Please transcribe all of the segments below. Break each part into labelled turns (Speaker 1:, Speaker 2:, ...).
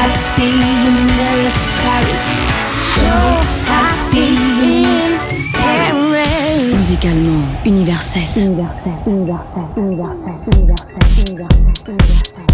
Speaker 1: happy in Paris. Paris. So happy in Paris.
Speaker 2: Musicalement universel.
Speaker 3: Universel, universel, universel, universel, universel, universel,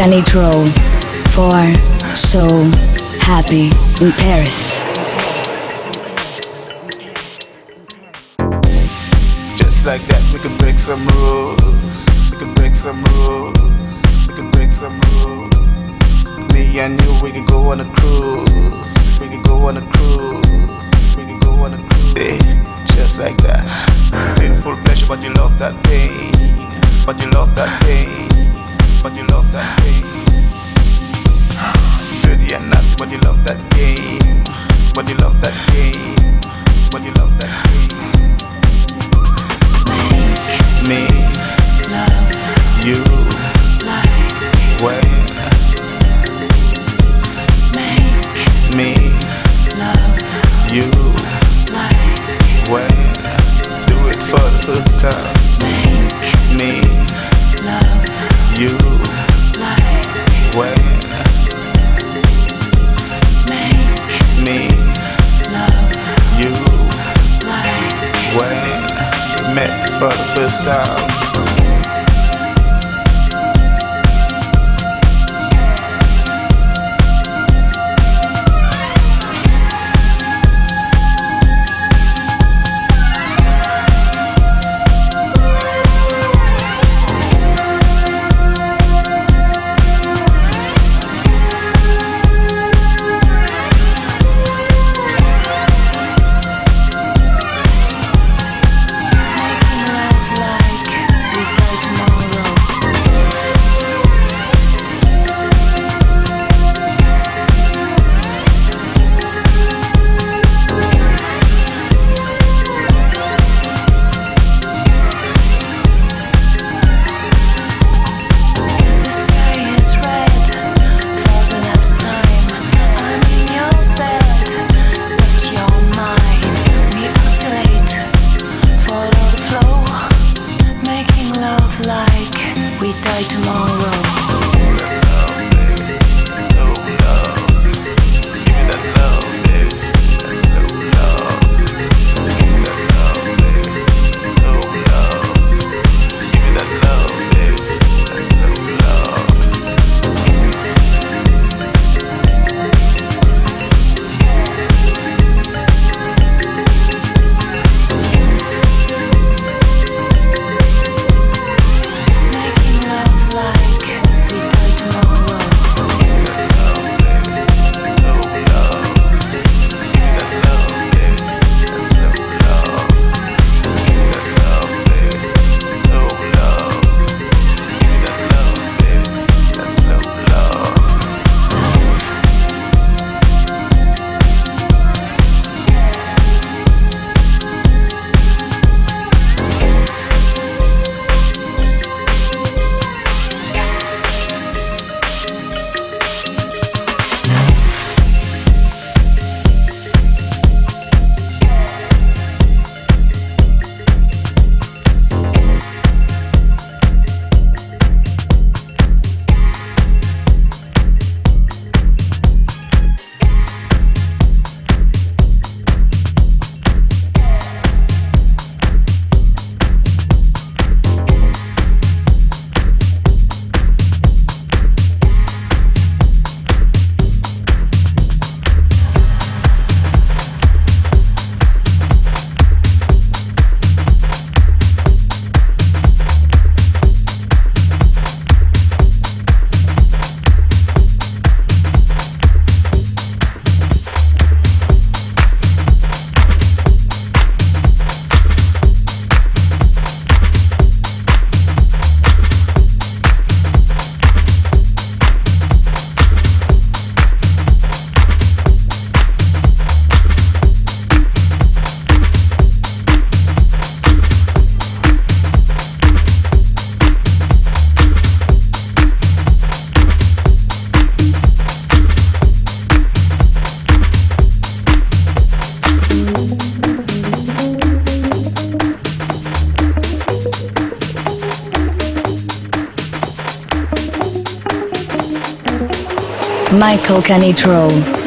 Speaker 3: Canitrot for So Happy in Paris.
Speaker 4: Just like that, we can break some rules. We can break some rules. We can break some rules. Me and you, we can go on a cruise. We can go on a cruise. We can go on a cruise. Yeah, just like that. Painful pleasure, but you love that pain. But you love that pain. But you love that pain. Dirty and nasty, but you love that game. But you love that game. But you love that game. Me, you, when me, love you, when do it for the first time. Me, love you, first time. like we die tomorrow.
Speaker 5: Michael Canitrot.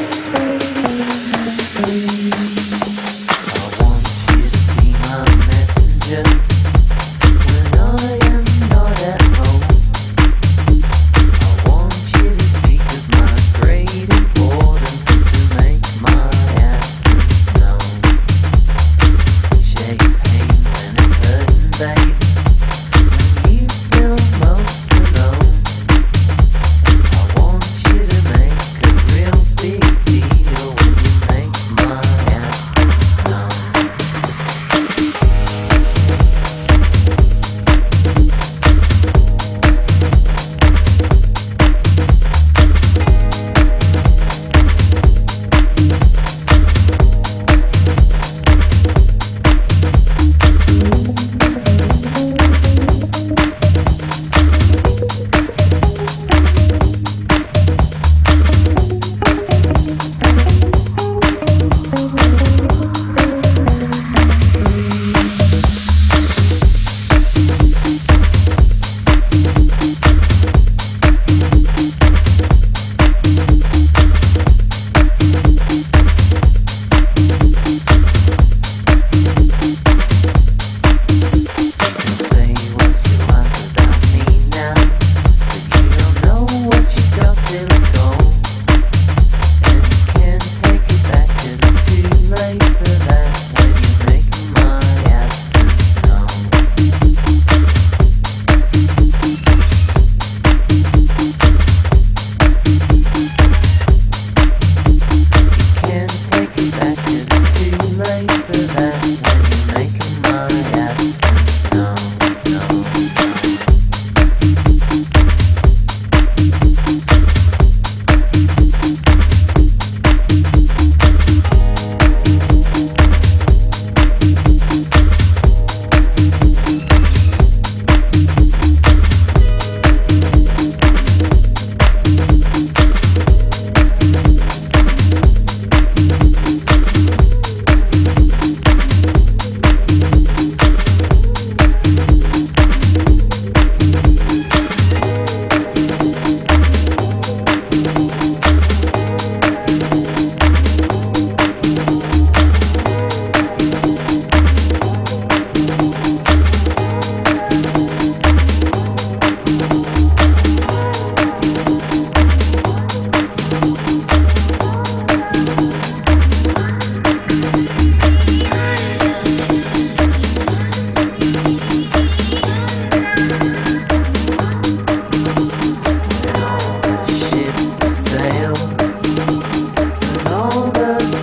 Speaker 6: over.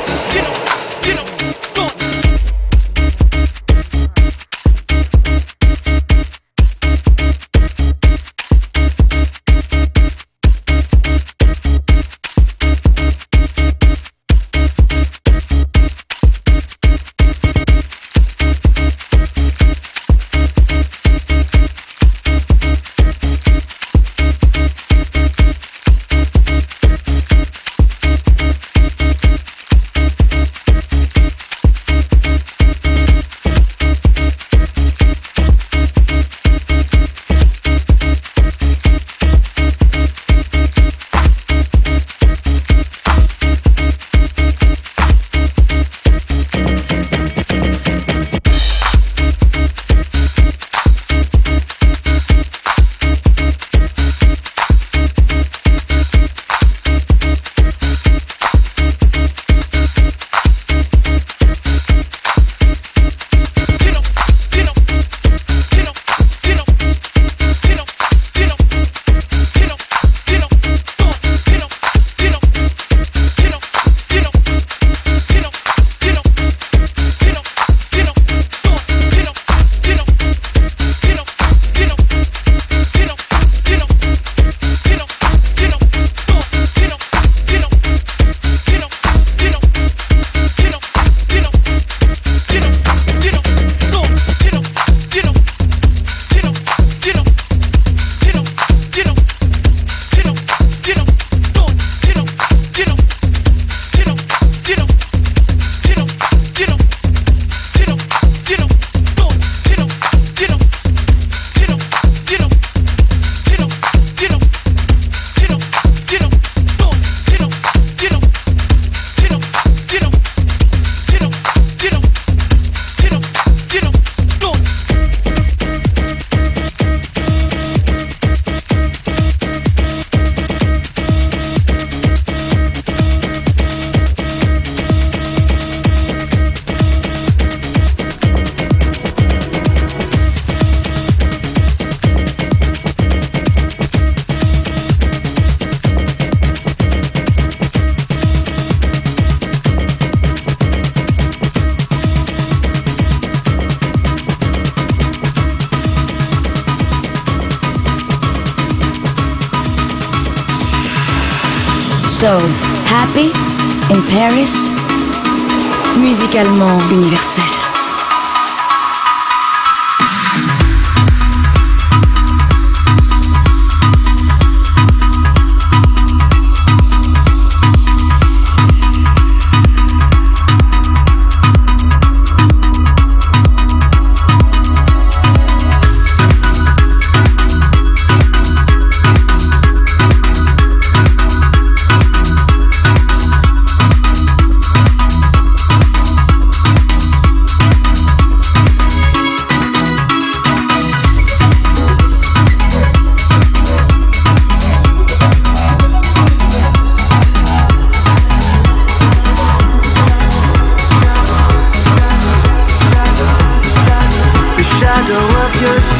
Speaker 7: Feeling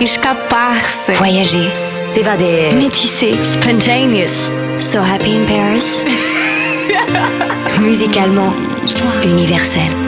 Speaker 8: Escapar-se.
Speaker 3: Voyager.
Speaker 8: S'évader.
Speaker 3: Métisser.
Speaker 8: Spontaneous.
Speaker 3: So happy in Paris. Musicalement, universel.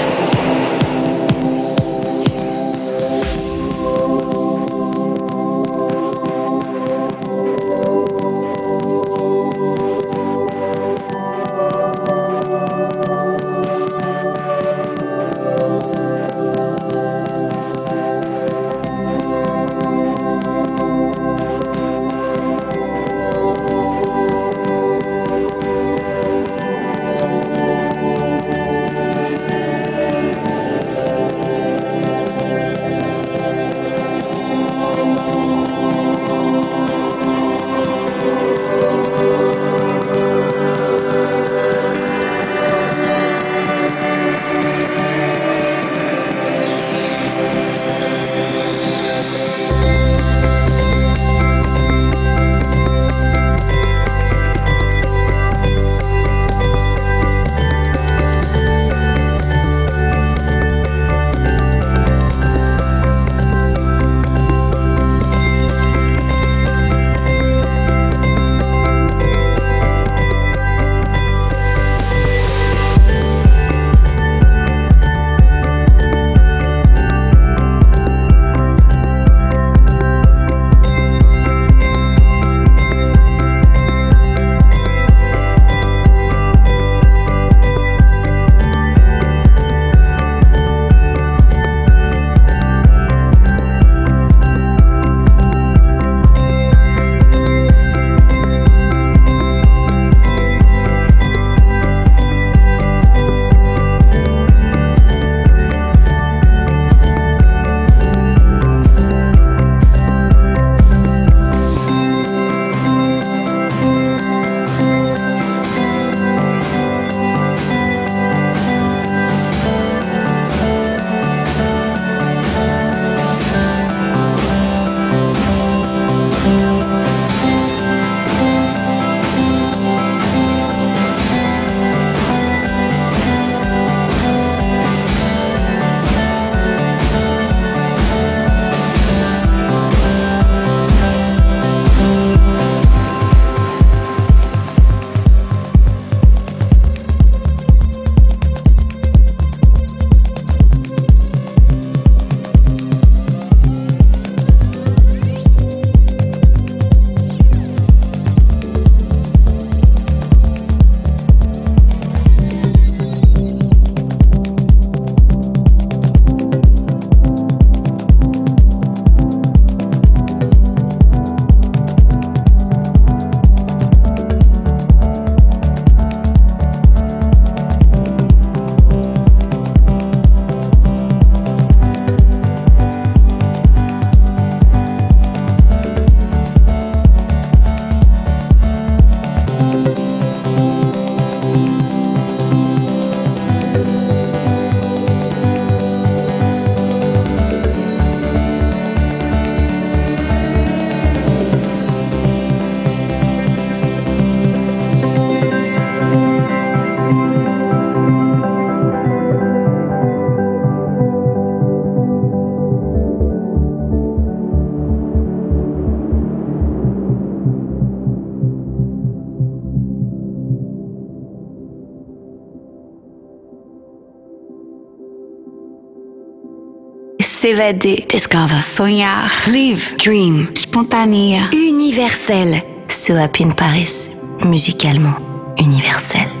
Speaker 8: S'évader.
Speaker 2: Discover.
Speaker 8: Sonhar.
Speaker 2: Live. Dream.
Speaker 8: Spontanea.
Speaker 2: Universel.
Speaker 9: So Happy in Paris. Musicalement universel.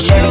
Speaker 10: you.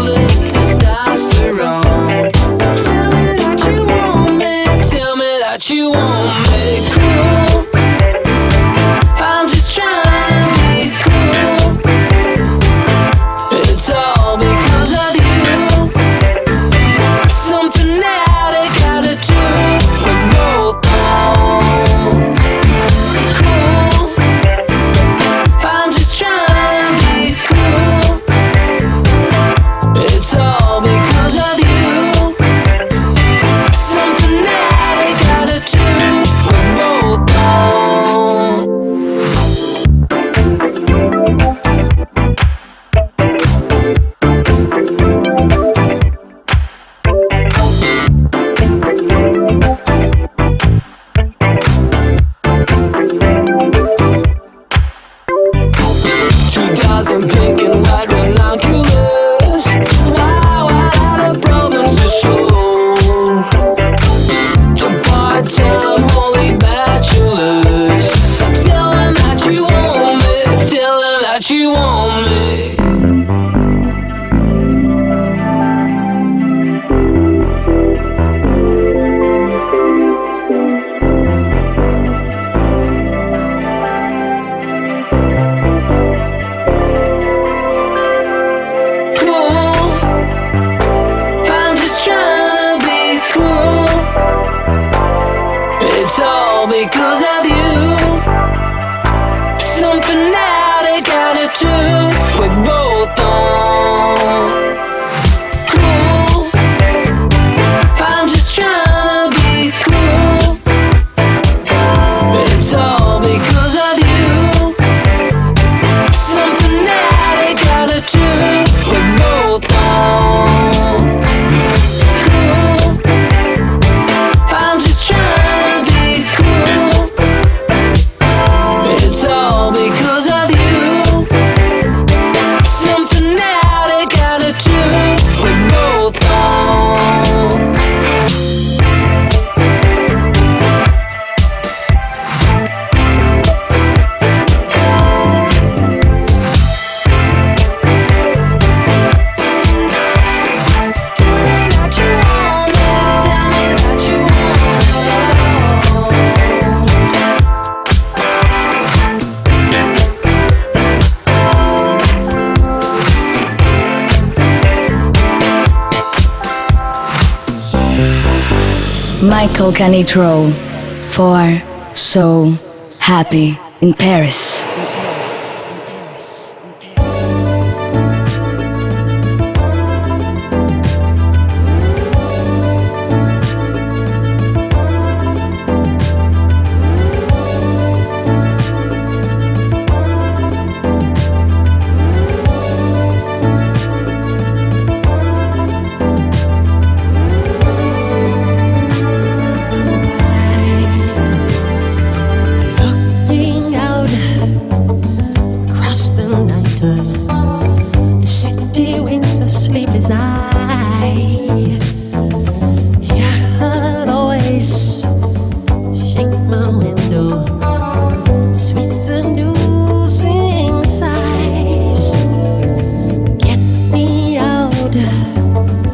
Speaker 3: Michael Canitrot for So Happy in Paris.
Speaker 11: Out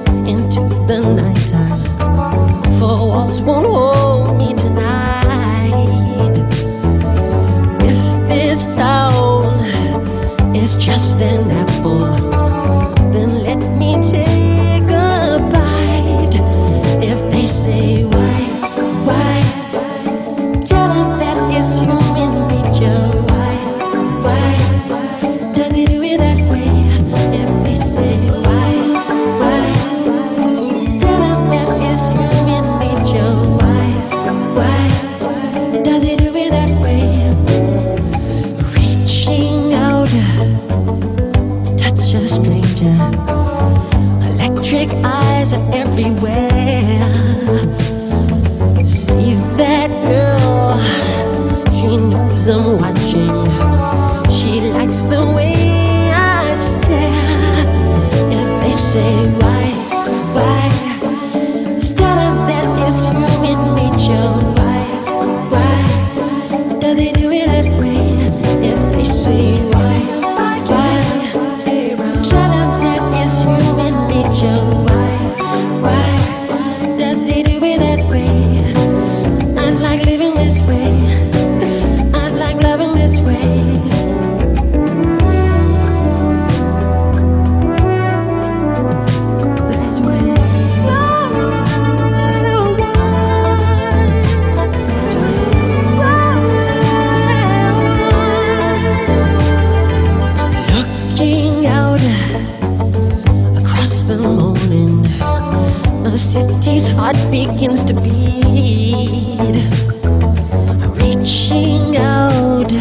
Speaker 11: reaching out.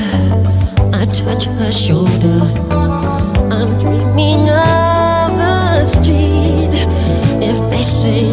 Speaker 11: I touch her shoulder. I'm dreaming of a street. If they say